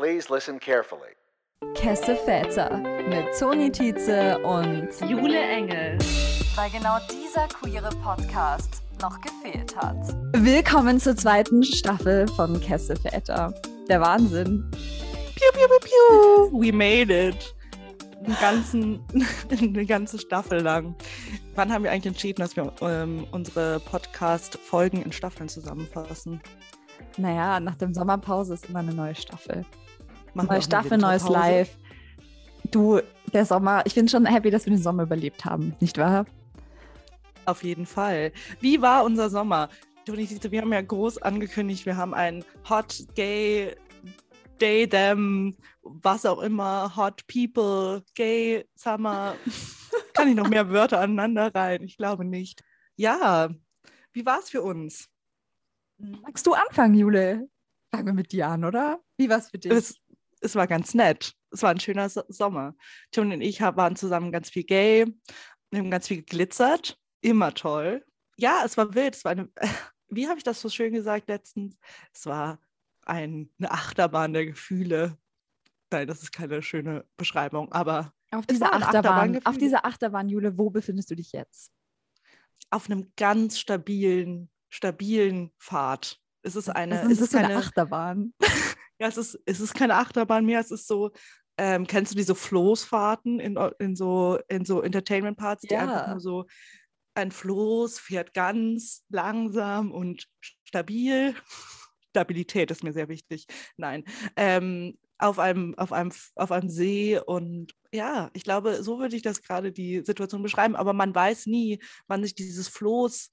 Please listen carefully. Kesse Väter mit Toni Tietze und Jule Engel. Weil genau dieser queere Podcast noch gefehlt hat. Willkommen zur zweiten Staffel von Kesse Väter. Der Wahnsinn. Piu, piu, piu, piu. We made it. Den ganzen, eine ganze Staffel lang. Wann haben wir eigentlich entschieden, dass wir ähm, unsere Podcast-Folgen in Staffeln zusammenfassen? Naja, nach der Sommerpause ist immer eine neue Staffel. Machen Neue Staffel, neues Live. Du, der Sommer, ich bin schon happy, dass wir den Sommer überlebt haben, nicht wahr? Auf jeden Fall. Wie war unser Sommer? Wir haben ja groß angekündigt, wir haben ein Hot Gay Day Them, was auch immer, Hot People, Gay Summer. Kann ich noch mehr Wörter aneinander rein? Ich glaube nicht. Ja, wie war es für uns? Magst du anfangen, Jule? Fangen wir mit dir an, oder? Wie war es für dich? Es, es war ganz nett. Es war ein schöner so Sommer. Tim und ich waren zusammen ganz viel gay, wir haben ganz viel geglitzert. Immer toll. Ja, es war wild. Es war eine, wie habe ich das so schön gesagt letztens? Es war ein, eine Achterbahn der Gefühle. Nein, das ist keine schöne Beschreibung, aber auf dieser Achterbahn, Achterbahn auf dieser Achterbahn, Jule, wo befindest du dich jetzt? Auf einem ganz stabilen, stabilen Pfad. Es ist eine, es ist, es ist keine eine Achterbahn. Ja, es ist, es ist keine Achterbahn mehr, es ist so, ähm, kennst du diese Floßfahrten in, in so, in so Entertainment-Parts, die ja. einfach nur so, ein Floß fährt ganz langsam und stabil. Stabilität ist mir sehr wichtig. Nein. Ähm, auf einem, auf, einem, auf einem See und ja, ich glaube, so würde ich das gerade die Situation beschreiben, aber man weiß nie, wann sich dieses Floß,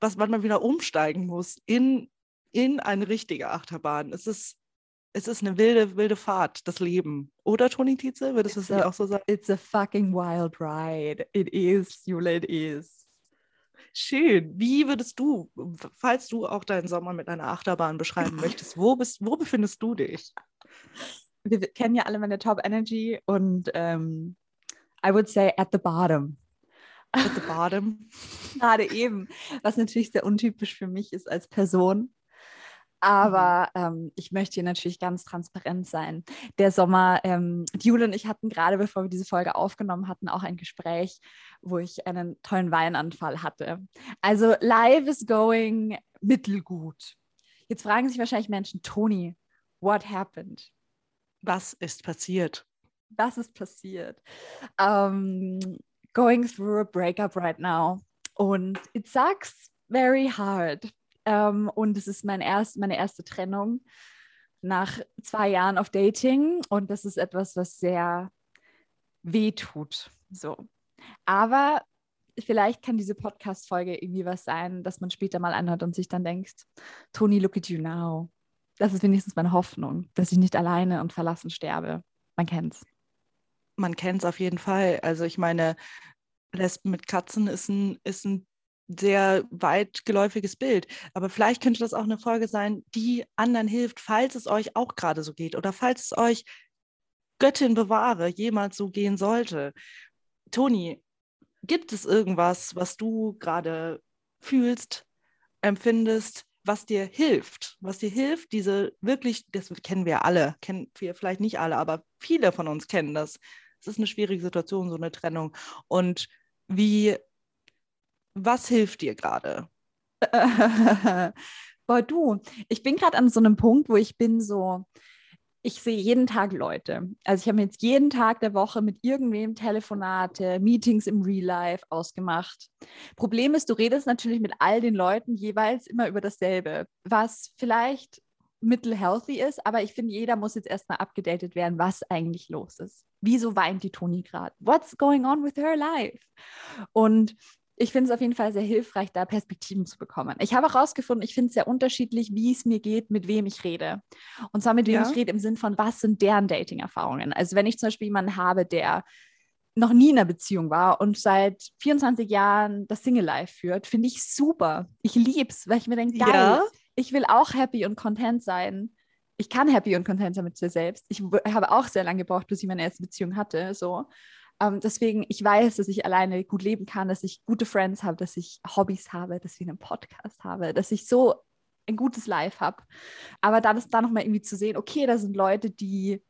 was wann man wieder umsteigen muss in, in eine richtige Achterbahn. Es ist es ist eine wilde, wilde Fahrt, das Leben. Oder, Toni Tietze? Würdest du es auch so sagen? It's a fucking wild ride. It is, Jule, it is. Schön. Wie würdest du, falls du auch deinen Sommer mit einer Achterbahn beschreiben möchtest, wo, bist, wo befindest du dich? Wir kennen ja alle meine Top Energy und ähm, I would say at the bottom. At the bottom. Gerade eben, was natürlich sehr untypisch für mich ist als Person. Aber mhm. ähm, ich möchte hier natürlich ganz transparent sein. Der Sommer, ähm, Jule und ich hatten gerade, bevor wir diese Folge aufgenommen hatten, auch ein Gespräch, wo ich einen tollen Weinanfall hatte. Also live is going mittelgut. Jetzt fragen sich wahrscheinlich Menschen, Toni, what happened? Was ist passiert? Was ist passiert? Um, going through a breakup right now. Und it sucks very hard. Ähm, und es ist mein erst, meine erste Trennung nach zwei Jahren auf Dating. Und das ist etwas, was sehr weh tut. So. Aber vielleicht kann diese Podcast-Folge irgendwie was sein, dass man später mal anhört und sich dann denkt, Toni, look at you now. Das ist wenigstens meine Hoffnung, dass ich nicht alleine und verlassen sterbe. Man kennt's. Man kennt es auf jeden Fall. Also ich meine, Lesben mit Katzen ist ein, ist ein sehr weitgeläufiges Bild. Aber vielleicht könnte das auch eine Folge sein, die anderen hilft, falls es euch auch gerade so geht oder falls es euch Göttin bewahre, jemals so gehen sollte. Toni, gibt es irgendwas, was du gerade fühlst, empfindest, was dir hilft, was dir hilft, diese wirklich, das kennen wir alle, kennen wir vielleicht nicht alle, aber viele von uns kennen das. Es ist eine schwierige Situation, so eine Trennung. Und wie was hilft dir gerade? Boah, du, ich bin gerade an so einem Punkt, wo ich bin so, ich sehe jeden Tag Leute. Also ich habe jetzt jeden Tag der Woche mit irgendwem Telefonate, Meetings im Real Life ausgemacht. Problem ist, du redest natürlich mit all den Leuten jeweils immer über dasselbe, was vielleicht mittel-healthy ist, aber ich finde, jeder muss jetzt erstmal abgedatet werden, was eigentlich los ist. Wieso weint die Toni gerade? What's going on with her life? Und ich finde es auf jeden Fall sehr hilfreich, da Perspektiven zu bekommen. Ich habe auch herausgefunden, ich finde es sehr unterschiedlich, wie es mir geht, mit wem ich rede. Und zwar mit wem ja. ich rede im Sinn von, was sind deren Dating-Erfahrungen. Also wenn ich zum Beispiel jemanden habe, der noch nie in einer Beziehung war und seit 24 Jahren das Single-Life führt, finde ich super. Ich liebe es, weil ich mir denke, geil, ja. ich will auch happy und content sein. Ich kann happy und content sein mit mir selbst. Ich habe auch sehr lange gebraucht, bis ich meine erste Beziehung hatte. So. Ähm, deswegen, ich weiß, dass ich alleine gut leben kann, dass ich gute Friends habe, dass ich Hobbys habe, dass ich einen Podcast habe, dass ich so ein gutes Life habe. Aber dann ist da nochmal irgendwie zu sehen, okay, da sind Leute, die,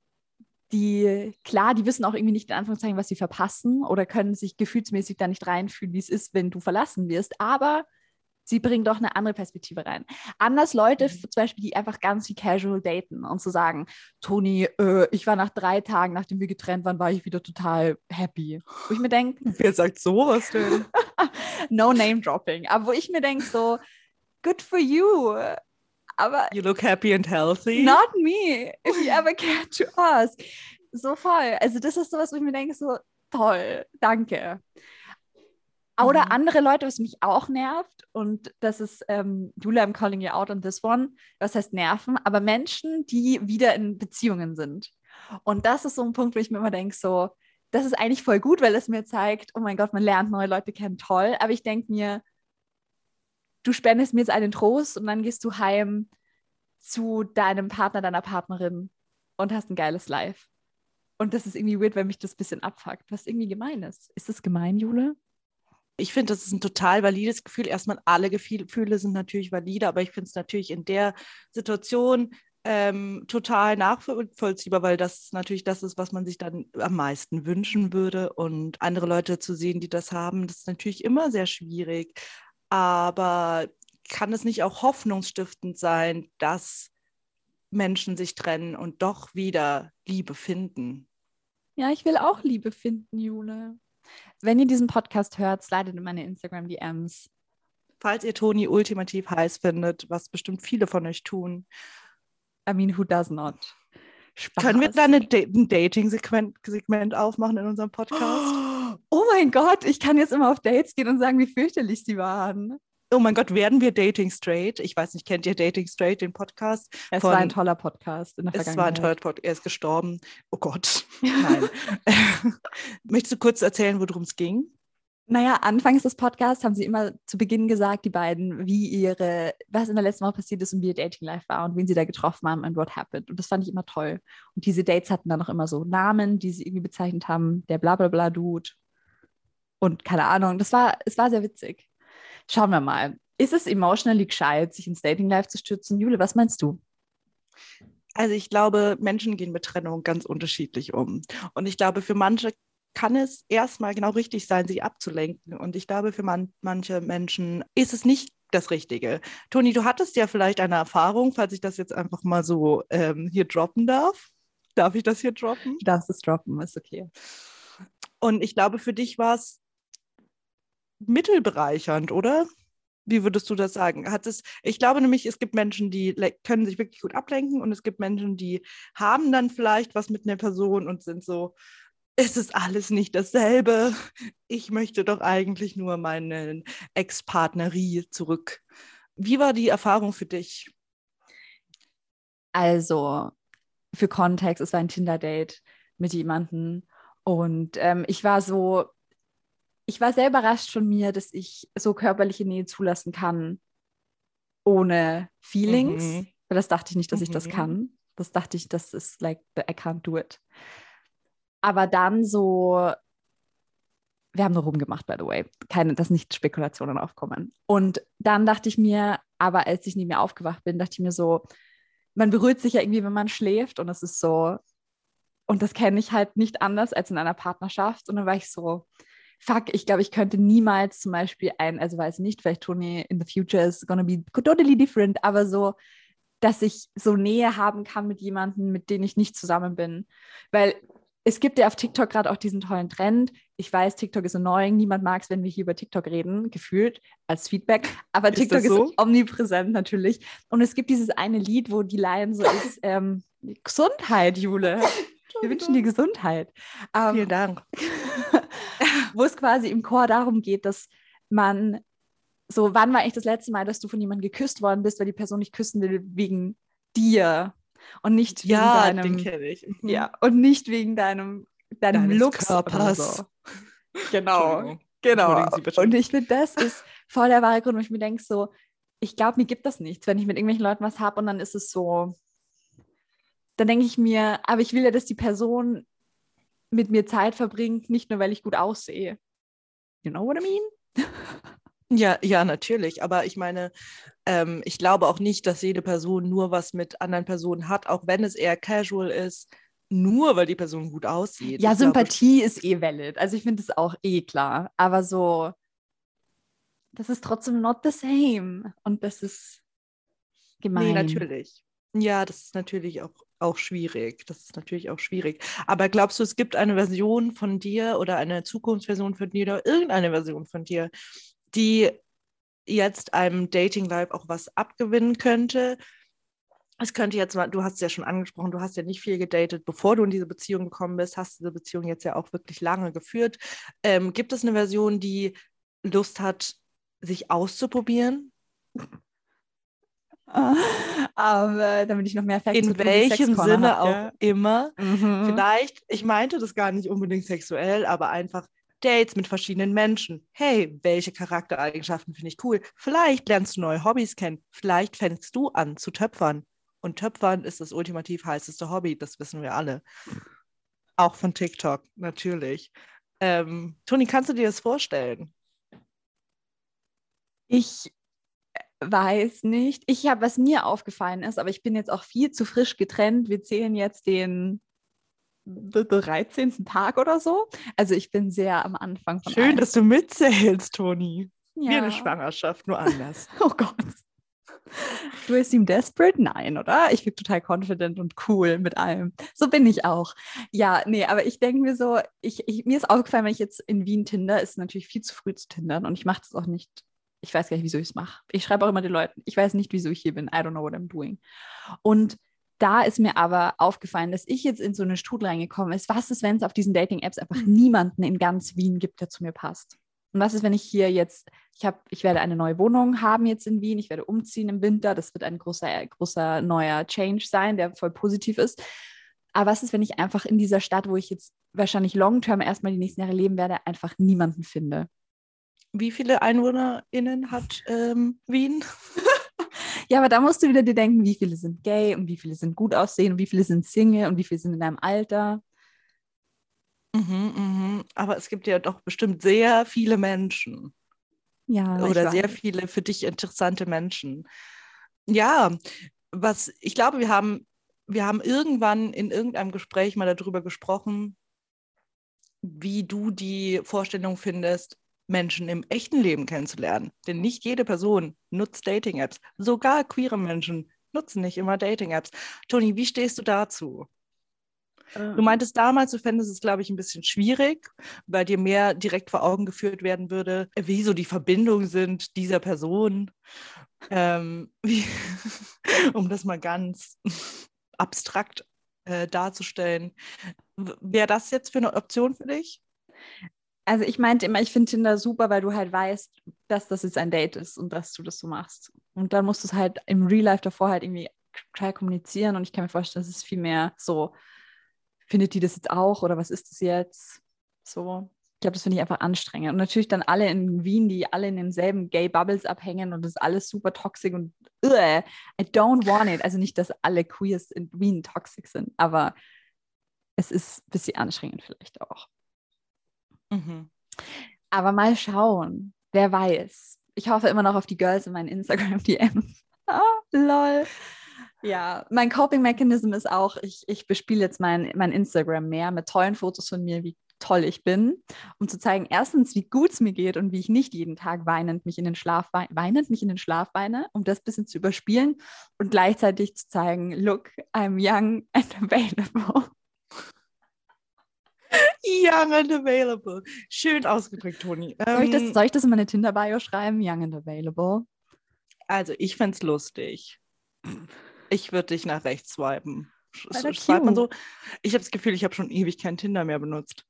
die, klar, die wissen auch irgendwie nicht in Anführungszeichen, was sie verpassen oder können sich gefühlsmäßig da nicht reinfühlen, wie es ist, wenn du verlassen wirst. Aber sie bringen doch eine andere Perspektive rein. Anders Leute, mhm. zum Beispiel, die einfach ganz wie casual daten und zu so sagen, Toni, äh, ich war nach drei Tagen, nachdem wir getrennt waren, war ich wieder total happy. Wo ich mir denke, wer sagt sowas denn? no name dropping. Aber wo ich mir denke, so, good for you. Aber you look happy and healthy. Not me. If you ever care to ask. So voll. Also das ist sowas, wo ich mir denke, so toll, danke. Oder mhm. andere Leute, was mich auch nervt, und das ist, ähm, Julia, I'm calling you out on this one, was heißt nerven, aber Menschen, die wieder in Beziehungen sind. Und das ist so ein Punkt, wo ich mir immer denke, so, das ist eigentlich voll gut, weil es mir zeigt, oh mein Gott, man lernt neue Leute kennen, toll. Aber ich denke mir, du spendest mir jetzt einen Trost und dann gehst du heim zu deinem Partner, deiner Partnerin und hast ein geiles Life. Und das ist irgendwie weird, wenn mich das ein bisschen abfuckt, was irgendwie gemein ist. Ist das gemein, Jule? Ich finde, das ist ein total valides Gefühl. Erstmal alle Gefühle sind natürlich valide, aber ich finde es natürlich in der Situation ähm, total nachvollziehbar, weil das natürlich das ist, was man sich dann am meisten wünschen würde. Und andere Leute zu sehen, die das haben, das ist natürlich immer sehr schwierig. Aber kann es nicht auch hoffnungsstiftend sein, dass Menschen sich trennen und doch wieder Liebe finden? Ja, ich will auch Liebe finden, Jule. Wenn ihr diesen Podcast hört, slidet in meine Instagram-DMs. Falls ihr Toni ultimativ heiß findet, was bestimmt viele von euch tun, I mean, who does not? Spaß. Können wir da eine da ein Dating-Segment aufmachen in unserem Podcast? Oh mein Gott, ich kann jetzt immer auf Dates gehen und sagen, wie fürchterlich sie waren. Oh mein Gott, werden wir Dating Straight? Ich weiß nicht, kennt ihr Dating Straight, den Podcast? Es von, war ein toller Podcast in der Vergangenheit. Es war ein toller Podcast, er ist gestorben. Oh Gott, nein. Möchtest du kurz erzählen, worum es ging? Naja, anfangs des Podcasts haben sie immer zu Beginn gesagt, die beiden, wie ihre, was in der letzten Woche passiert ist und wie ihr Dating Life war und wen sie da getroffen haben und what happened. Und das fand ich immer toll. Und diese Dates hatten dann auch immer so Namen, die sie irgendwie bezeichnet haben, der blablabla Dude. Und keine Ahnung, das war, es war sehr witzig. Schauen wir mal. Ist es emotionally gescheit, sich ins Dating Life zu stürzen? Jule, was meinst du? Also ich glaube, Menschen gehen mit Trennung ganz unterschiedlich um. Und ich glaube, für manche kann es erstmal genau richtig sein, sie abzulenken. Und ich glaube, für man, manche Menschen ist es nicht das Richtige. Toni, du hattest ja vielleicht eine Erfahrung, falls ich das jetzt einfach mal so ähm, hier droppen darf. Darf ich das hier droppen? Du darfst es droppen, ist okay. Und ich glaube, für dich war es mittelbereichernd, oder? Wie würdest du das sagen? Hat es, ich glaube nämlich, es gibt Menschen, die können sich wirklich gut ablenken und es gibt Menschen, die haben dann vielleicht was mit einer Person und sind so, es ist alles nicht dasselbe. Ich möchte doch eigentlich nur meinen Ex-Partnerie zurück. Wie war die Erfahrung für dich? Also, für Kontext, es war ein Tinder-Date mit jemandem und ähm, ich war so, ich war sehr überrascht von mir, dass ich so körperliche Nähe zulassen kann, ohne Feelings. Mhm. Weil das dachte ich nicht, dass mhm. ich das mhm. kann. Das dachte ich, das ist like, I can't do it aber dann so, wir haben nur rumgemacht, by the way, keine, dass nicht Spekulationen aufkommen. Und dann dachte ich mir, aber als ich neben mir aufgewacht bin, dachte ich mir so, man berührt sich ja irgendwie, wenn man schläft und es ist so, und das kenne ich halt nicht anders als in einer Partnerschaft. Und dann war ich so, fuck, ich glaube, ich könnte niemals zum Beispiel ein, also weiß nicht, vielleicht Tony in the future is gonna be totally different, aber so, dass ich so Nähe haben kann mit jemandem, mit dem ich nicht zusammen bin. Weil es gibt ja auf TikTok gerade auch diesen tollen Trend. Ich weiß, TikTok ist annoying. Niemand mag es, wenn wir hier über TikTok reden, gefühlt als Feedback. Aber ist TikTok so? ist omnipräsent natürlich. Und es gibt dieses eine Lied, wo die Line so ist: ähm, Gesundheit, Jule. Wir wünschen dir Gesundheit. Ähm, Vielen Dank. wo es quasi im Chor darum geht, dass man so, wann war eigentlich das letzte Mal, dass du von jemandem geküsst worden bist, weil die Person nicht küssen will wegen dir? und nicht wegen ja, deinem, den kenne ich. Mhm. Ja, und nicht wegen deinem, deinem Deines Looks Körpers. So. Genau, genau. Und ich finde, das ist voll der wahre Grund, wo ich mir denke, so, ich glaube, mir gibt das nichts, wenn ich mit irgendwelchen Leuten was habe und dann ist es so, dann denke ich mir, aber ich will ja, dass die Person mit mir Zeit verbringt, nicht nur, weil ich gut aussehe. You know what I mean? Ja, ja, natürlich. Aber ich meine, ähm, ich glaube auch nicht, dass jede Person nur was mit anderen Personen hat, auch wenn es eher casual ist, nur weil die Person gut aussieht. Ja, Ich Sympathie ist eh valid. Also ich finde das auch eh klar. Aber so, das ist trotzdem not the same. Und das ist gemein. Nee, natürlich. Ja, das ist natürlich auch, auch schwierig. Das ist natürlich auch schwierig. Aber glaubst du, es gibt eine Version von dir oder eine Zukunftsversion von dir oder irgendeine Version von dir, die jetzt einem Dating Life auch was abgewinnen könnte? Es könnte jetzt mal, du hast es ja schon angesprochen, du hast ja nicht viel gedatet, bevor du in diese Beziehung gekommen bist, hast diese Beziehung jetzt ja auch wirklich lange geführt. Ähm, gibt es eine Version, die Lust hat, sich auszuprobieren? Aber damit ich noch mehr Facts In welchem Sinne hab, auch ja. immer. Mhm. Vielleicht, ich meinte das gar nicht unbedingt sexuell, aber einfach Dates mit verschiedenen Menschen. Hey, welche Charaktereigenschaften finde ich cool? Vielleicht lernst du neue Hobbys kennen. Vielleicht fängst du an zu töpfern. Und Töpfern ist das ultimativ heißeste Hobby, das wissen wir alle. Auch von TikTok, natürlich. Ähm, Toni, kannst du dir das vorstellen? Ich weiß nicht. Ich habe, was mir aufgefallen ist, aber ich bin jetzt auch viel zu frisch getrennt. Wir zählen jetzt den 13. Tag oder so. Also ich bin sehr am Anfang von Schön, allem. dass du mitzählst, Toni. Wie ja. eine Schwangerschaft, nur anders. Oh Gott. Du bist ihm desperate? Nein, oder? Ich bin total confident und cool mit allem. So bin ich auch. Ja, nee, aber ich denke mir so, ich, ich, mir ist aufgefallen, wenn ich jetzt in Wien Tinder, ist es natürlich viel zu früh zu tindern und ich mache das auch nicht. Ich weiß gar nicht, wieso ich es mache. Ich schreibe auch immer den Leuten, ich weiß nicht, wieso ich hier bin. I don't know what I'm doing. Und da ist mir aber aufgefallen, dass ich jetzt in so eine Strudel reingekommen ist. Was ist, wenn es auf diesen Dating-Apps einfach niemanden in ganz Wien gibt, der zu mir passt? Und was ist, wenn ich hier jetzt, ich habe, ich werde eine neue Wohnung haben jetzt in Wien, ich werde umziehen im Winter, das wird ein großer, großer neuer Change sein, der voll positiv ist. Aber was ist, wenn ich einfach in dieser Stadt, wo ich jetzt wahrscheinlich long-term erstmal die nächsten Jahre leben werde, einfach niemanden finde? Wie viele EinwohnerInnen hat ähm, Wien? Ja, aber da musst du wieder dir denken, wie viele sind gay und wie viele sind gut aussehen und wie viele sind Single und wie viele sind in deinem Alter. Mhm, mhm. Aber es gibt ja doch bestimmt sehr viele Menschen Ja, oder sehr viele für dich interessante Menschen. Ja, was ich glaube, wir haben, wir haben irgendwann in irgendeinem Gespräch mal darüber gesprochen, wie du die Vorstellung findest, Menschen im echten Leben kennenzulernen. Denn nicht jede Person nutzt Dating-Apps. Sogar queere Menschen nutzen nicht immer Dating-Apps. Toni, wie stehst du dazu? Du meintest damals, du fändest es, glaube ich, ein bisschen schwierig, weil dir mehr direkt vor Augen geführt werden würde, wie so die Verbindungen sind dieser Person. Ähm, wie, um das mal ganz abstrakt äh, darzustellen. Wäre das jetzt für eine Option für dich? Also ich meinte immer, ich finde Tinder super, weil du halt weißt, dass das jetzt ein Date ist und dass du das so machst. Und dann musst du es halt im Real Life davor halt irgendwie klar kommunizieren und ich kann mir vorstellen, dass es viel mehr so, findet die das jetzt auch oder was ist das jetzt? So. Ich glaube, das finde ich einfach anstrengend. Und natürlich dann alle in Wien, die alle in denselben Gay Bubbles abhängen und das ist alles super toxisch und ugh, I don't want it. Also nicht, dass alle Queers in Wien toxisch sind, aber es ist ein bisschen anstrengend vielleicht auch. Mhm. Aber mal schauen. Wer weiß. Ich hoffe immer noch auf die Girls in meinen Instagram-DMs. ah, lol. Ja, mein Coping-Mechanism ist auch, ich, ich bespiele jetzt mein, mein Instagram mehr mit tollen Fotos von mir, wie toll ich bin, um zu zeigen, erstens, wie gut es mir geht und wie ich nicht jeden Tag weinend mich in den Schlaf wei- weinend mich in den Schlaf weine, um das ein bisschen zu überspielen und gleichzeitig zu zeigen, look, I'm young and available. Young and available. Schön ausgedrückt, Toni. Soll ich das, Ähm, soll ich das in meine Tinder-Bio schreiben? Young and available. also, ich fände es lustig. Ich würde dich nach rechts swipen. Alter, S- Swipe man so? Ich habe das Gefühl, ich habe schon ewig kein Tinder mehr benutzt.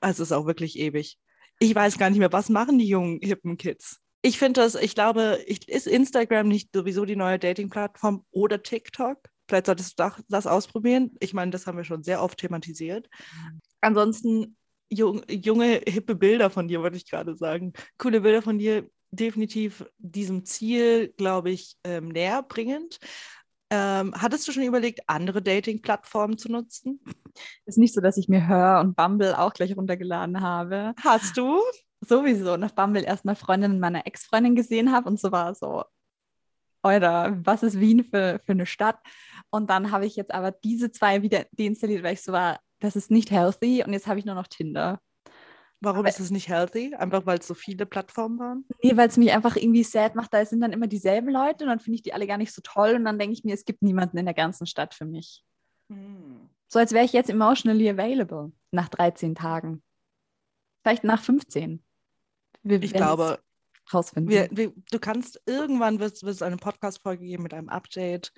Also, es ist auch wirklich ewig. Ich weiß gar nicht mehr, was machen die jungen, hippen Kids? Ich finde das, ich glaube, ich, ist Instagram nicht sowieso die neue Dating-Plattform oder TikTok? Vielleicht solltest du das, das ausprobieren. Ich meine, das haben wir schon sehr oft thematisiert. Ansonsten jung, junge, hippe Bilder von dir, wollte ich gerade sagen. Coole Bilder von dir, definitiv diesem Ziel, glaube ich, ähm, näher bringend. Ähm, hattest du schon überlegt, andere Dating-Plattformen zu nutzen? Ist nicht so, dass ich mir Hör und Bumble auch gleich runtergeladen habe. Hast du? sowieso nach Bumble erstmal Freundinnen meiner Ex-Freundin gesehen habe und so war so, oder was ist Wien für, für eine Stadt? Und dann habe ich jetzt aber diese zwei wieder deinstalliert, weil ich so war, das ist nicht healthy und jetzt habe ich nur noch Tinder. Warum aber, ist es nicht healthy? Einfach weil es so viele Plattformen waren? Nee, weil es mich einfach irgendwie sad macht. Da sind dann immer dieselben Leute und dann finde ich die alle gar nicht so toll und dann denke ich mir, es gibt niemanden in der ganzen Stadt für mich. Hm. So als wäre ich jetzt emotionally available nach 13 Tagen. Vielleicht nach 15. Wir ich glaube, rausfinden. Wir, wir, du kannst irgendwann wird es eine Podcast-Folge geben mit einem Update.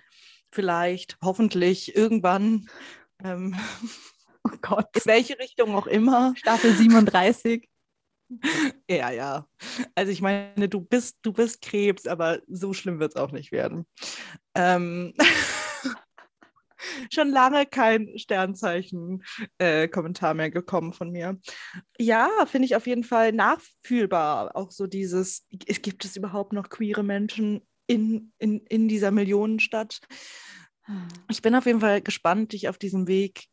Vielleicht, hoffentlich, irgendwann. Ähm, oh Gott. In welche Richtung auch immer. Staffel 37. Ja, ja. Also ich meine, du bist, du bist Krebs, aber so schlimm wird es auch nicht werden. Ähm schon lange kein Sternzeichen-Kommentar äh, mehr gekommen von mir. Ja, finde ich auf jeden Fall nachfühlbar. Auch so dieses, es gibt es überhaupt noch queere Menschen in, in, in dieser Millionenstadt? Ich bin auf jeden Fall gespannt, dich auf diesem Weg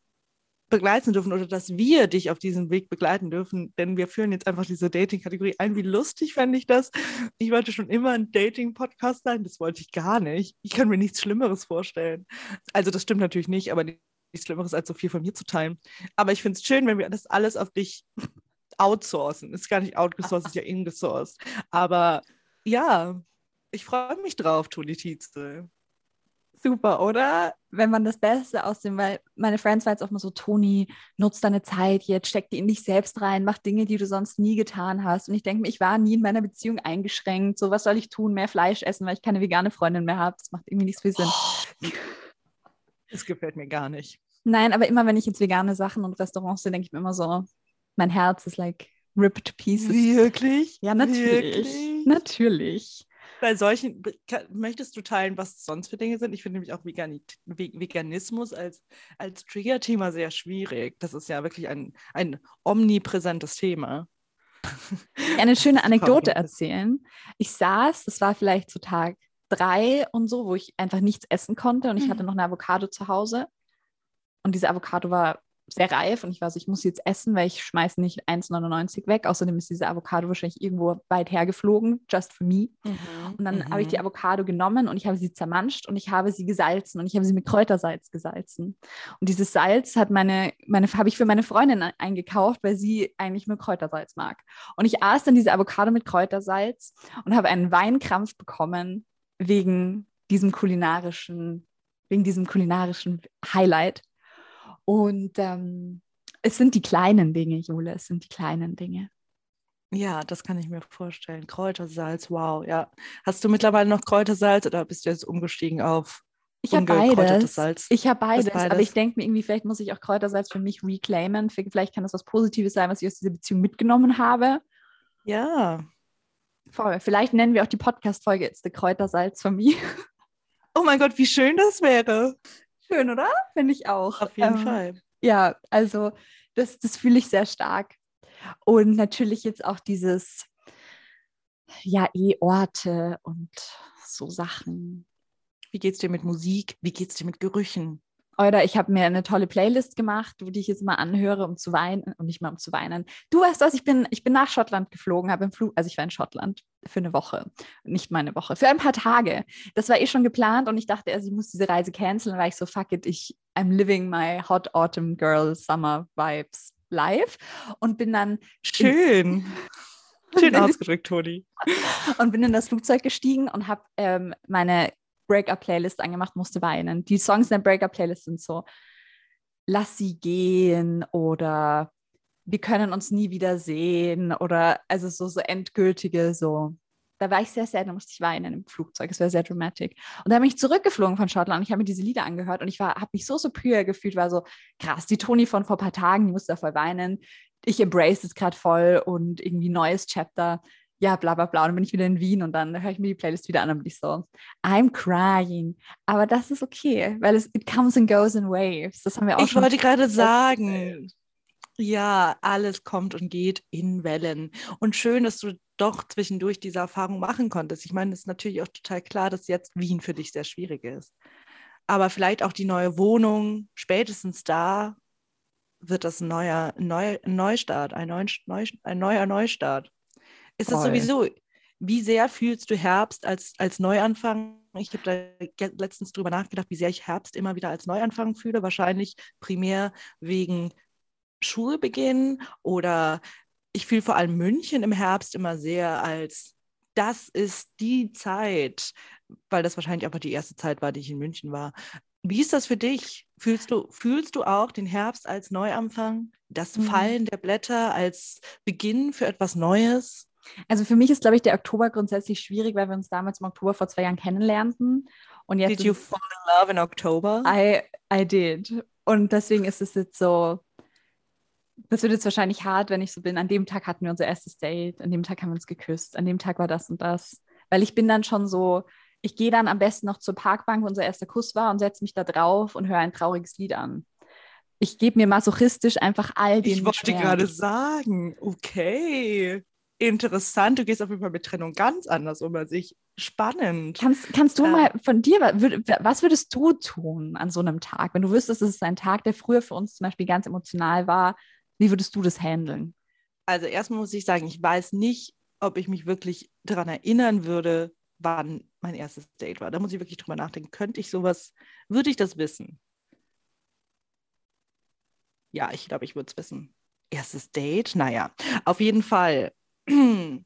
begleiten dürfen oder dass wir dich auf diesem Weg begleiten dürfen, denn wir führen jetzt einfach diese Dating-Kategorie ein. Wie lustig fände ich das? Ich wollte schon immer ein Dating-Podcast sein, das wollte ich gar nicht. Ich kann mir nichts Schlimmeres vorstellen. Also das stimmt natürlich nicht, aber nichts Schlimmeres als so viel von mir zu teilen. Aber ich finde es schön, wenn wir das alles auf dich outsourcen. Ist gar nicht outgesourced, ist ja ingesourced. Aber ja, ich freue mich drauf, Toni Tietze super, oder? Wenn man das Beste aus dem, weil meine Friends war jetzt auch mal so, Toni, nutz deine Zeit jetzt, steck die in dich selbst rein, mach Dinge, die du sonst nie getan hast. Und ich denke mir, ich war nie in meiner Beziehung eingeschränkt. So, was soll ich tun? Mehr Fleisch essen, weil ich keine vegane Freundin mehr habe. Das macht irgendwie nichts viel Sinn. Oh, das gefällt mir gar nicht. Nein, aber immer wenn ich jetzt vegane Sachen und Restaurants sehe, denke ich mir immer so, mein Herz ist like ripped pieces. Wirklich? Ja, natürlich. Wirklich? Natürlich bei solchen, möchtest du teilen, was sonst für Dinge sind? Ich finde nämlich auch Vegan, Veganismus als, als Trigger-Thema sehr schwierig. Das ist ja wirklich ein, ein omnipräsentes Thema. Eine schöne Anekdote erzählen. Ich saß, das war vielleicht zu Tag drei und so, wo ich einfach nichts essen konnte und ich hatte mhm. noch eine Avocado zu Hause. Und diese Avocado war sehr reif und ich war so, ich muss jetzt essen, weil ich schmeiße nicht 1,99 weg. Außerdem ist diese Avocado wahrscheinlich irgendwo weit hergeflogen, just for me. Mhm, und dann mhm. habe ich die Avocado genommen und ich habe sie zermanscht und ich habe sie gesalzen und ich habe sie mit Kräutersalz gesalzen. Und dieses Salz hat meine, meine habe ich für meine Freundin eingekauft, weil sie eigentlich nur Kräutersalz mag. Und ich aß dann diese Avocado mit Kräutersalz und habe einen Weinkrampf bekommen wegen diesem kulinarischen, wegen diesem kulinarischen Highlight. Und ähm, es sind die kleinen Dinge, Jule, es sind die kleinen Dinge. Ja, das kann ich mir vorstellen. Kräutersalz, wow, ja. Hast du mittlerweile noch Kräutersalz oder bist du jetzt umgestiegen auf ich habe beides. Salz? Ich habe beides, beides, aber ich denke mir irgendwie, vielleicht muss ich auch Kräutersalz für mich reclaimen. Vielleicht kann das was Positives sein, was ich aus dieser Beziehung mitgenommen habe. Ja. Voll. Vielleicht nennen wir auch die Podcast-Folge jetzt The Kräutersalz von mir. Oh mein Gott, wie schön das wäre. Schön, oder? Finde ich auch. Auf jeden ähm, Fall. Ja, also das, das fühle ich sehr stark. Und natürlich jetzt auch dieses, ja, eh Orte und so Sachen. Wie geht es dir mit Musik? Wie geht es dir mit Gerüchen? Oder ich habe mir eine tolle Playlist gemacht, wo die ich jetzt mal anhöre, um zu weinen und nicht mal um zu weinen. Du weißt was, ich bin, ich bin nach Schottland geflogen, habe im Flug, also ich war in Schottland für eine Woche, nicht mal eine Woche, für ein paar Tage. Das war eh schon geplant und ich dachte, also ich muss diese Reise canceln. War ich so, fuck it, ich, I'm living my Hot Autumn Girl Summer Vibes live und bin dann schön. Schön ausgedrückt, Toni. und bin in das Flugzeug gestiegen und habe ähm, meine Breakup-Playlist angemacht, musste weinen. Die Songs in der Breakup-Playlist sind so, lass sie gehen oder wir können uns nie wieder sehen oder also so, so endgültige, so. Da war ich sehr sad, da musste ich weinen im Flugzeug. Es war sehr dramatic. Und da bin ich zurückgeflogen von Schottland. Ich habe mir diese Lieder angehört und ich habe mich so superior gefühlt, war so krass. Die Toni von vor ein paar Tagen, die musste da voll weinen. Ich embrace es gerade voll und irgendwie neues Chapter ja, bla bla bla. Und dann bin ich wieder in Wien und dann höre ich mir die Playlist wieder an und bin ich so, I'm crying. Aber das ist okay, weil es it comes and goes in waves. Das haben wir auch ich schon. Ich wollte gerade sagen, ja, alles kommt und geht in Wellen. Und schön, dass du doch zwischendurch diese Erfahrung machen konntest. Ich meine, es ist natürlich auch total klar, dass jetzt Wien für dich sehr schwierig ist. Aber vielleicht auch die neue Wohnung, spätestens da wird das ein neuer, neu, Neustart, ein, neu, ein neuer Neustart. ist es sowieso, wie sehr fühlst du Herbst als, als Neuanfang? Ich habe da letztens drüber nachgedacht, wie sehr ich Herbst immer wieder als Neuanfang fühle. Wahrscheinlich primär wegen Schulbeginn oder ich fühle vor allem München im Herbst immer sehr als das ist die Zeit, weil das wahrscheinlich einfach die erste Zeit war, die ich in München war. Wie ist das für dich? Fühlst du, fühlst du auch den Herbst als Neuanfang, das mhm. Fallen der Blätter als Beginn für etwas Neues? Also für mich ist, glaube ich, der Oktober grundsätzlich schwierig, weil wir uns damals im Oktober vor zwei Jahren kennenlernten. Und jetzt did you fall in love in October? I, I did. Und deswegen ist es jetzt so, das wird jetzt wahrscheinlich hart, wenn ich so bin. An dem Tag hatten wir unser erstes Date, an dem Tag haben wir uns geküsst, an dem Tag war das und das. Weil ich bin dann schon so, ich gehe dann am besten noch zur Parkbank, wo unser erster Kuss war, und setze mich da drauf und höre ein trauriges Lied an. Ich gebe mir masochistisch einfach all den. Ich wollte gerade sagen, okay. Interessant, du gehst auf jeden Fall mit Trennung ganz anders um als ich. Spannend. Kannst, kannst du äh, mal von dir, was würdest du tun an so einem Tag, wenn du wüsstest, es ist ein Tag, der früher für uns zum Beispiel ganz emotional war, wie würdest du das handeln? Also erstmal muss ich sagen, ich weiß nicht, ob ich mich wirklich daran erinnern würde, wann mein erstes Date war. Da muss ich wirklich drüber nachdenken. Könnte ich sowas, würde ich das wissen? Ja, ich glaube, ich würde es wissen. Erstes Date? Naja, auf jeden Fall.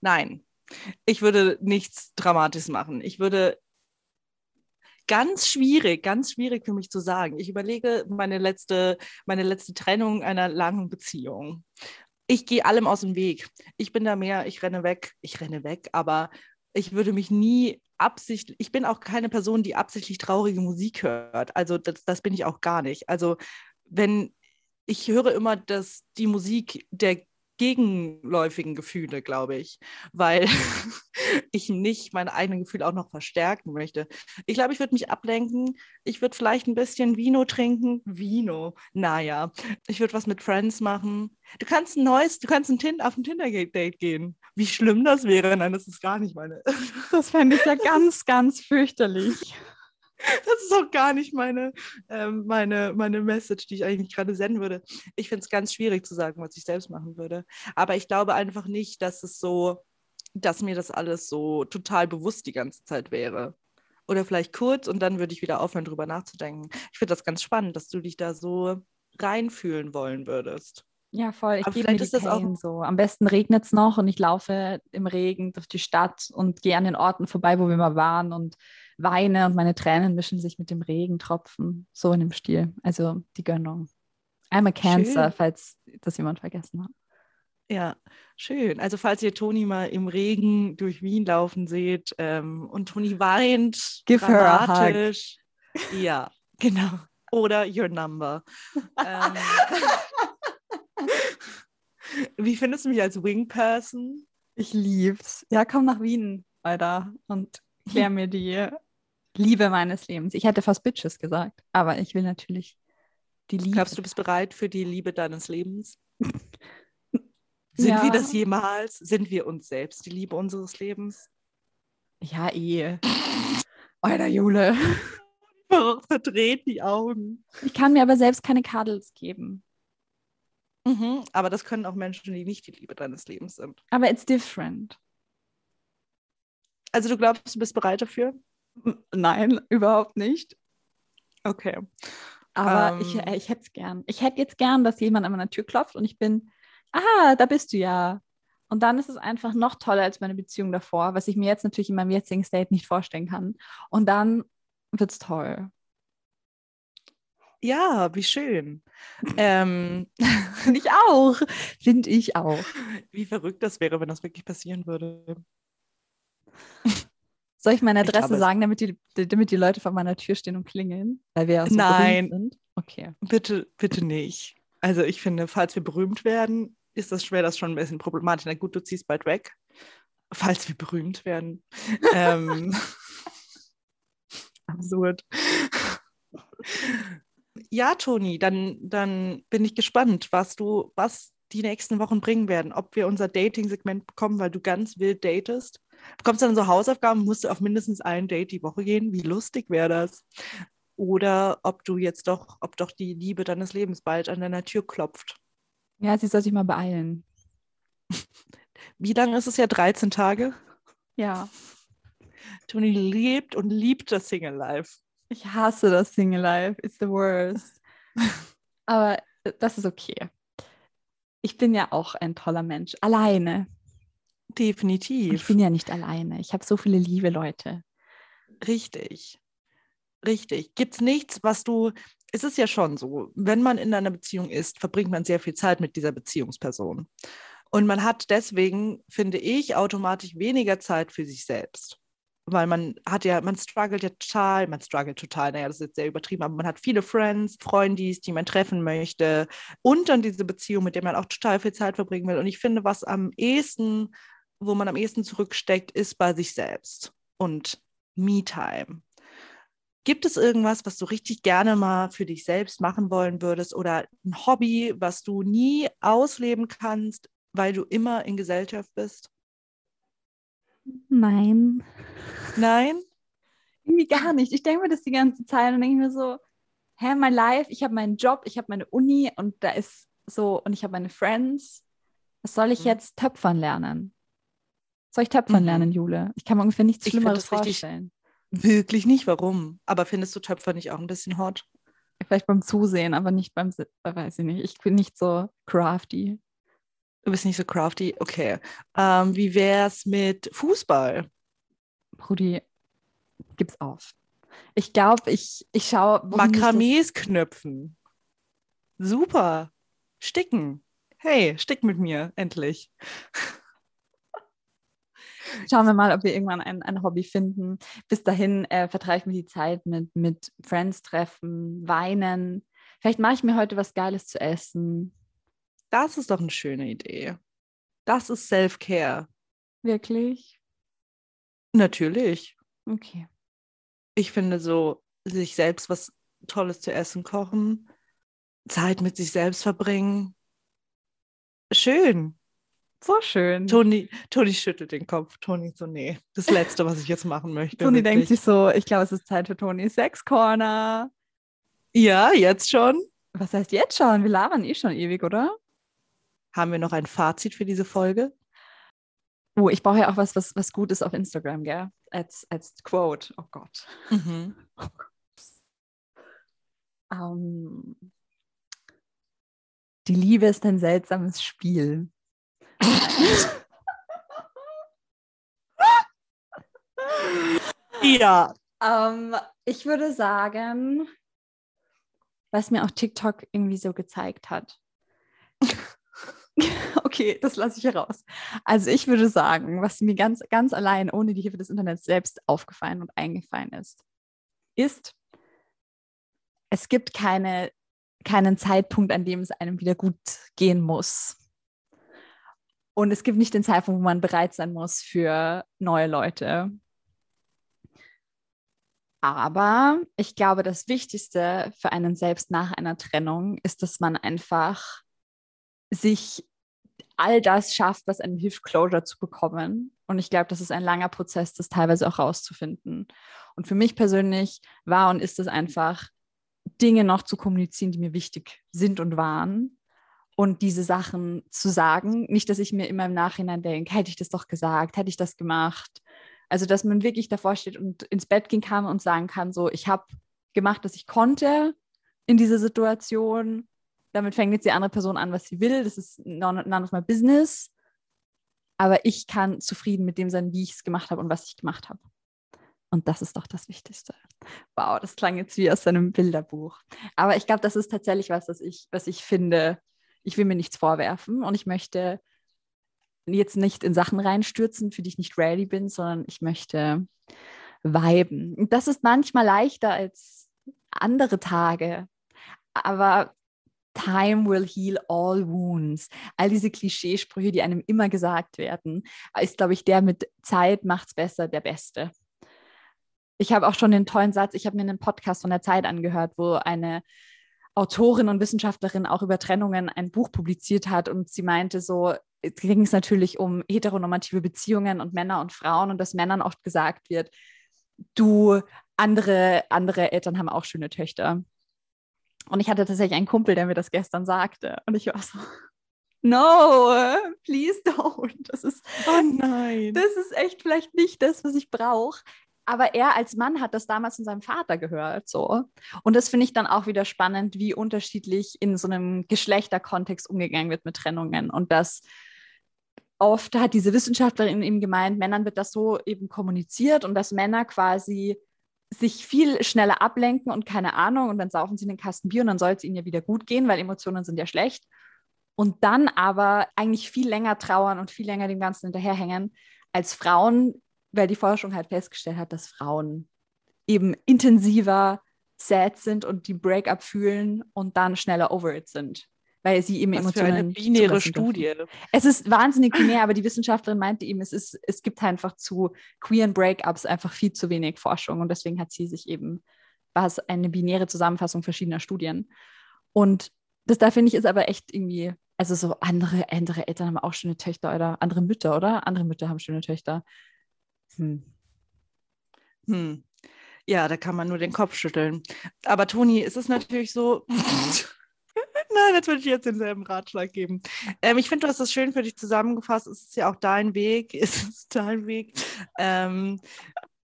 Nein, ich würde nichts Dramatisches machen. Ich würde ganz schwierig, ganz schwierig für mich zu sagen. Ich überlege meine letzte, meine letzte Trennung einer langen Beziehung. Ich gehe allem aus dem Weg. Ich bin da mehr, ich renne weg, ich renne weg, aber ich würde mich nie absichtlich, ich bin auch keine Person, die absichtlich traurige Musik hört. Also das, das bin ich auch gar nicht. Also wenn ich höre immer, dass die Musik der gegenläufigen Gefühle, glaube ich, weil ich nicht meine eigenen Gefühle auch noch verstärken möchte. Ich glaube, ich würde mich ablenken. Ich würde vielleicht ein bisschen Vino trinken. Vino, naja. Ich würde was mit Friends machen. Du kannst ein neues, du kannst ein auf ein Tinder-Date gehen. Wie schlimm das wäre. Nein, das ist gar nicht meine. Das fände ich ja ganz, ganz fürchterlich. Das ist auch gar nicht meine, ähm, meine, meine Message, die ich eigentlich gerade senden würde. Ich finde es ganz schwierig zu sagen, was ich selbst machen würde. Aber ich glaube einfach nicht, dass es so, dass mir das alles so total bewusst die ganze Zeit wäre. Oder vielleicht kurz und dann würde ich wieder aufhören, drüber nachzudenken. Ich finde das ganz spannend, dass du dich da so reinfühlen wollen würdest. Ja, voll. Ich gebe mir ist das auch so. Am besten regnet es noch und ich laufe im Regen durch die Stadt und gehe an den Orten vorbei, wo wir mal waren und weine und meine Tränen mischen sich mit dem Regentropfen. So in dem Stil. Also die Gönnung. I'm a Cancer, schön. falls das jemand vergessen hat. Ja, schön. Also falls ihr Toni mal im Regen durch Wien laufen seht ähm, und Toni weint, Give dramatisch. Her a hug. Ja, genau. Oder your number. ähm, wie findest du mich als Wing Person? Ich lieb's. Ja, komm nach Wien, Alter, und klär mir die Liebe meines Lebens. Ich hätte fast Bitches gesagt, aber ich will natürlich die Liebe. Glaubst du, du bist bereit für die Liebe deines Lebens? Sind ja. wir das jemals? Sind wir uns selbst die Liebe unseres Lebens? Ja, eh. Alter Jule. Verdreht die Augen. Ich kann mir aber selbst keine Cuddles geben. Mhm, aber das können auch Menschen, die nicht die Liebe deines Lebens sind. Aber it's different. Also du glaubst, du bist bereit dafür? Nein, überhaupt nicht. Okay. Aber ähm, ich, äh, ich hätte es gern. Ich hätte jetzt gern, dass jemand an meiner Tür klopft und ich bin, ah, da bist du ja. Und dann ist es einfach noch toller als meine Beziehung davor, was ich mir jetzt natürlich in meinem jetzigen State nicht vorstellen kann. Und dann wird es toll. Ja, wie schön. ähm, Finde ich auch. Finde ich auch. Wie verrückt das wäre, wenn das wirklich passieren würde. Soll ich meine Adresse ich sagen, damit die, damit die Leute vor meiner Tür stehen und klingeln? Weil wir ja so Nein. sind? Okay. Bitte, bitte nicht. Also ich finde, falls wir berühmt werden, ist das schwer, das schon ein bisschen problematisch. Na gut, du ziehst bald weg. Falls wir berühmt werden. ähm, absurd. Ja, Toni, dann, dann bin ich gespannt, was du, was die nächsten Wochen bringen werden. Ob wir unser Dating-Segment bekommen, weil du ganz wild datest bekommst dann so Hausaufgaben, musst du auf mindestens ein Date die Woche gehen. Wie lustig wäre das? Oder ob du jetzt doch, ob doch die Liebe deines Lebens bald an deiner Tür klopft. Ja, sie soll sich mal beeilen. Wie lange ist es ja? 13 Tage? Ja. Toni lebt und liebt das Single Life. Ich hasse das Single Life. It's the worst. Aber äh, das ist okay. Ich bin ja auch ein toller Mensch. Alleine. Definitiv. Ich bin ja nicht alleine. Ich habe so viele liebe Leute. Richtig. Richtig. Gibt es nichts, was du. Es ist ja schon so, wenn man in einer Beziehung ist, verbringt man sehr viel Zeit mit dieser Beziehungsperson. Und man hat deswegen, finde ich, automatisch weniger Zeit für sich selbst. Weil man hat ja, man struggelt ja total, man struggelt total, naja, das ist jetzt sehr übertrieben, aber man hat viele Friends, Freundis, die man treffen möchte und dann diese Beziehung, mit der man auch total viel Zeit verbringen will. Und ich finde, was am ehesten, wo man am ehesten zurücksteckt, ist bei sich selbst und Me-Time. Gibt es irgendwas, was du richtig gerne mal für dich selbst machen wollen würdest oder ein Hobby, was du nie ausleben kannst, weil du immer in Gesellschaft bist? Nein. Nein? Irgendwie gar nicht. Ich denke mir das die ganze Zeit und denke mir so, hä, mein Life, ich habe meinen Job, ich habe meine Uni und da ist so, und ich habe meine Friends. Was soll ich mhm. jetzt töpfern lernen? Soll ich töpfern mhm. lernen, Jule? Ich kann mir ungefähr nichts Schlimmeres vorstellen. Wirklich nicht, warum? Aber findest du Töpfer nicht auch ein bisschen hot? Vielleicht beim Zusehen, aber nicht beim Sitzen, weiß ich nicht. Ich bin nicht so crafty. Du bist nicht so crafty? Okay. Ähm, wie wär's mit Fußball? Brudi, gib's auf. Ich glaube, ich, ich schaue. Makramees knöpfen. Super. Sticken. Hey, stick mit mir, endlich. Schauen wir mal, ob wir irgendwann ein, ein Hobby finden. Bis dahin äh, vertreibe ich mir die Zeit mit, mit Friends treffen, weinen. Vielleicht mache ich mir heute was Geiles zu essen. Das ist doch eine schöne Idee. Das ist Self-Care. Wirklich? Natürlich. Okay. Ich finde so, sich selbst was Tolles zu essen kochen, Zeit mit sich selbst verbringen. Schön. So schön. Toni, Toni schüttelt den Kopf. Toni so, nee, das Letzte, was ich jetzt machen möchte. Toni denkt sich so, ich glaube, es ist Zeit für Toni Sex Corner. Ja, jetzt schon. Was heißt jetzt schon? Wir labern eh schon ewig, oder? Haben wir noch ein Fazit für diese Folge? Oh, ich brauche ja auch was, was, was gut ist auf Instagram, gell? Als, als Quote. Oh Gott. Mhm. Oh um, die Liebe ist ein seltsames Spiel. Ja. Um, ich würde sagen, was mir auch TikTok irgendwie so gezeigt hat. okay, das lasse ich heraus. Also ich würde sagen, was mir ganz, ganz allein ohne die Hilfe des Internets selbst aufgefallen und eingefallen ist, ist, es gibt keine, keinen Zeitpunkt, an dem es einem wieder gut gehen muss. Und es gibt nicht den Zeitpunkt, wo man bereit sein muss für neue Leute. Aber ich glaube, das Wichtigste für einen selbst nach einer Trennung ist, dass man einfach sich all das schafft, was einem hilft, Closure zu bekommen. Und ich glaube, das ist ein langer Prozess, das teilweise auch rauszufinden. Und für mich persönlich war und ist es einfach, Dinge noch zu kommunizieren, die mir wichtig sind und waren. Und diese Sachen zu sagen. Nicht, dass ich mir immer im Nachhinein denke, hätte ich das doch gesagt, hätte ich das gemacht. Also, dass man wirklich davor steht und ins Bett gehen kann und sagen kann, so, ich habe gemacht, was ich konnte in dieser Situation damit fängt jetzt die andere Person an, was sie will. Das ist none, of my business. Aber ich kann zufrieden mit dem sein, wie ich es gemacht habe und was ich gemacht habe. Und das ist doch das Wichtigste. Wow, das klang jetzt wie aus einem Bilderbuch. Aber ich glaube, das ist tatsächlich was, was ich, was ich finde. Ich will mir nichts vorwerfen und ich möchte jetzt nicht in Sachen reinstürzen, für die ich nicht ready bin, sondern ich möchte viben. Das ist manchmal leichter als andere Tage. Aber Time will heal all wounds. All diese Klischeesprüche, die einem immer gesagt werden, ist, glaube ich, der mit Zeit macht's besser, der Beste. Ich habe auch schon den tollen Satz, ich habe mir einen Podcast von der Zeit angehört, wo eine Autorin und Wissenschaftlerin auch über Trennungen ein Buch publiziert hat und sie meinte so, es ging es natürlich um heteronormative Beziehungen und Männer und Frauen und dass Männern oft gesagt wird, du, andere, andere Eltern haben auch schöne Töchter. Und ich hatte tatsächlich einen Kumpel, der mir das gestern sagte. Und ich war so, no, please don't. Das ist, oh nein. Das ist echt vielleicht nicht das, was ich brauche. Aber er als Mann hat das damals von seinem Vater gehört, so. Und das finde ich dann auch wieder spannend, wie unterschiedlich in so einem Geschlechterkontext umgegangen wird mit Trennungen und dass oft hat diese Wissenschaftlerin eben gemeint, Männern wird das so eben kommuniziert und dass Männer quasi sich viel schneller ablenken und keine Ahnung und dann saufen sie den Kasten Bier und dann soll es ihnen ja wieder gut gehen, weil Emotionen sind ja schlecht. Und dann aber eigentlich viel länger trauern und viel länger dem Ganzen hinterherhängen als Frauen, weil die Forschung halt festgestellt hat, dass Frauen eben intensiver sad sind und die Breakup fühlen und dann schneller over it sind weil sie eben Was Emotionen. Für eine binäre Studie. Es ist wahnsinnig binär, aber die Wissenschaftlerin meinte eben, es, ist, es gibt einfach zu queeren Breakups einfach viel zu wenig Forschung und deswegen hat sie sich eben, war es eine binäre Zusammenfassung verschiedener Studien. Und das da finde ich ist aber echt irgendwie, also so andere, andere Eltern haben auch schöne Töchter oder andere Mütter, oder? Andere Mütter haben schöne Töchter. Hm. Hm. Ja, da kann man nur den Kopf schütteln. Aber Toni, ist es natürlich so, Nein, jetzt würde ich jetzt denselben Ratschlag geben. Ähm, ich finde, du hast das schön für dich zusammengefasst. Es ist ja auch dein Weg. Es ist dein Weg. Ähm,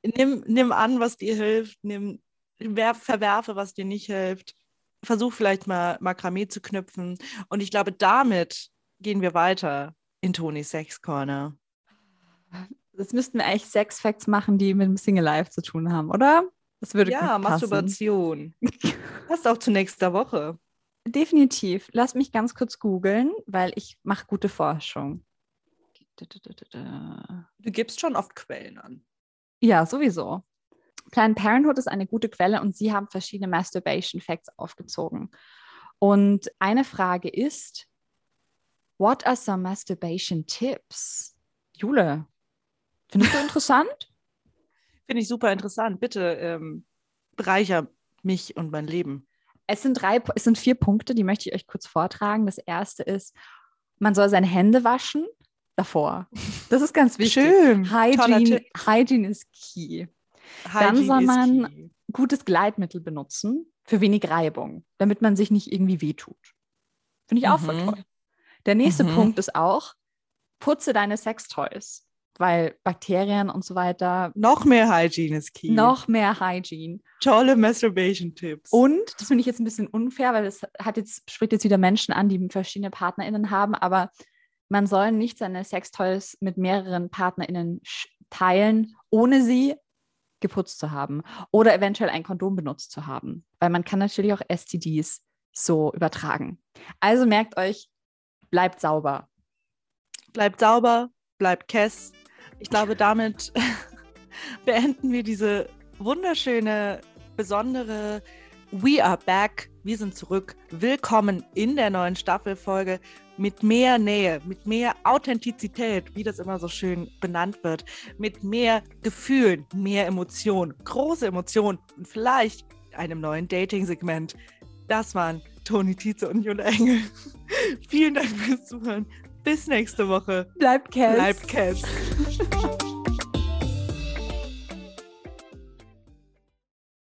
nimm, nimm an, was dir hilft. Nimm, verwerfe, was dir nicht hilft. Versuch vielleicht mal Makramee zu knüpfen. Und ich glaube, damit gehen wir weiter in Tonys Sex Corner. Das müssten wir eigentlich Sex Facts machen, die mit dem Single Life zu tun haben, oder? Das würde ja, Masturbation. Passt auch zu nächster Woche. Definitiv. Lass mich ganz kurz googeln, weil ich mache gute Forschung. Du gibst schon oft Quellen an. Ja, sowieso. Planned Parenthood ist eine gute Quelle und sie haben verschiedene Masturbation Facts aufgezogen. Und eine Frage ist, what are some masturbation tips? Jule, findest du interessant? Finde ich super interessant. Bitte ähm, bereicher mich und mein Leben. Es sind drei, es sind vier Punkte, die möchte ich euch kurz vortragen. Das erste ist, man soll seine Hände waschen davor. Das ist ganz wichtig. Schön. Hygiene, Hygiene ist key. Hygiene Dann soll man gutes Gleitmittel benutzen für wenig Reibung, damit man sich nicht irgendwie wehtut. Finde ich auch mhm. voll toll. Der nächste mhm. Punkt ist auch, putze deine Sextoys weil Bakterien und so weiter. Noch mehr Hygiene ist key. Noch mehr Hygiene. Tolle Masturbation-Tipps. Und, das finde ich jetzt ein bisschen unfair, weil das hat jetzt, spricht jetzt wieder Menschen an, die verschiedene PartnerInnen haben, aber man soll nicht seine Sextoys mit mehreren PartnerInnen teilen, ohne sie geputzt zu haben oder eventuell ein Kondom benutzt zu haben, weil man kann natürlich auch STDs so übertragen. Also merkt euch, bleibt sauber. Bleibt sauber, bleibt Kess, ich glaube, damit beenden wir diese wunderschöne, besondere We Are Back. Wir sind zurück. Willkommen in der neuen Staffelfolge mit mehr Nähe, mit mehr Authentizität, wie das immer so schön benannt wird, mit mehr Gefühlen, mehr Emotionen, große Emotionen und vielleicht einem neuen Dating-Segment. Das waren Toni Tietze und Jule Engel. Vielen Dank fürs Zuhören. Bis nächste Woche. Bleibt Cass. Bleibt Cass.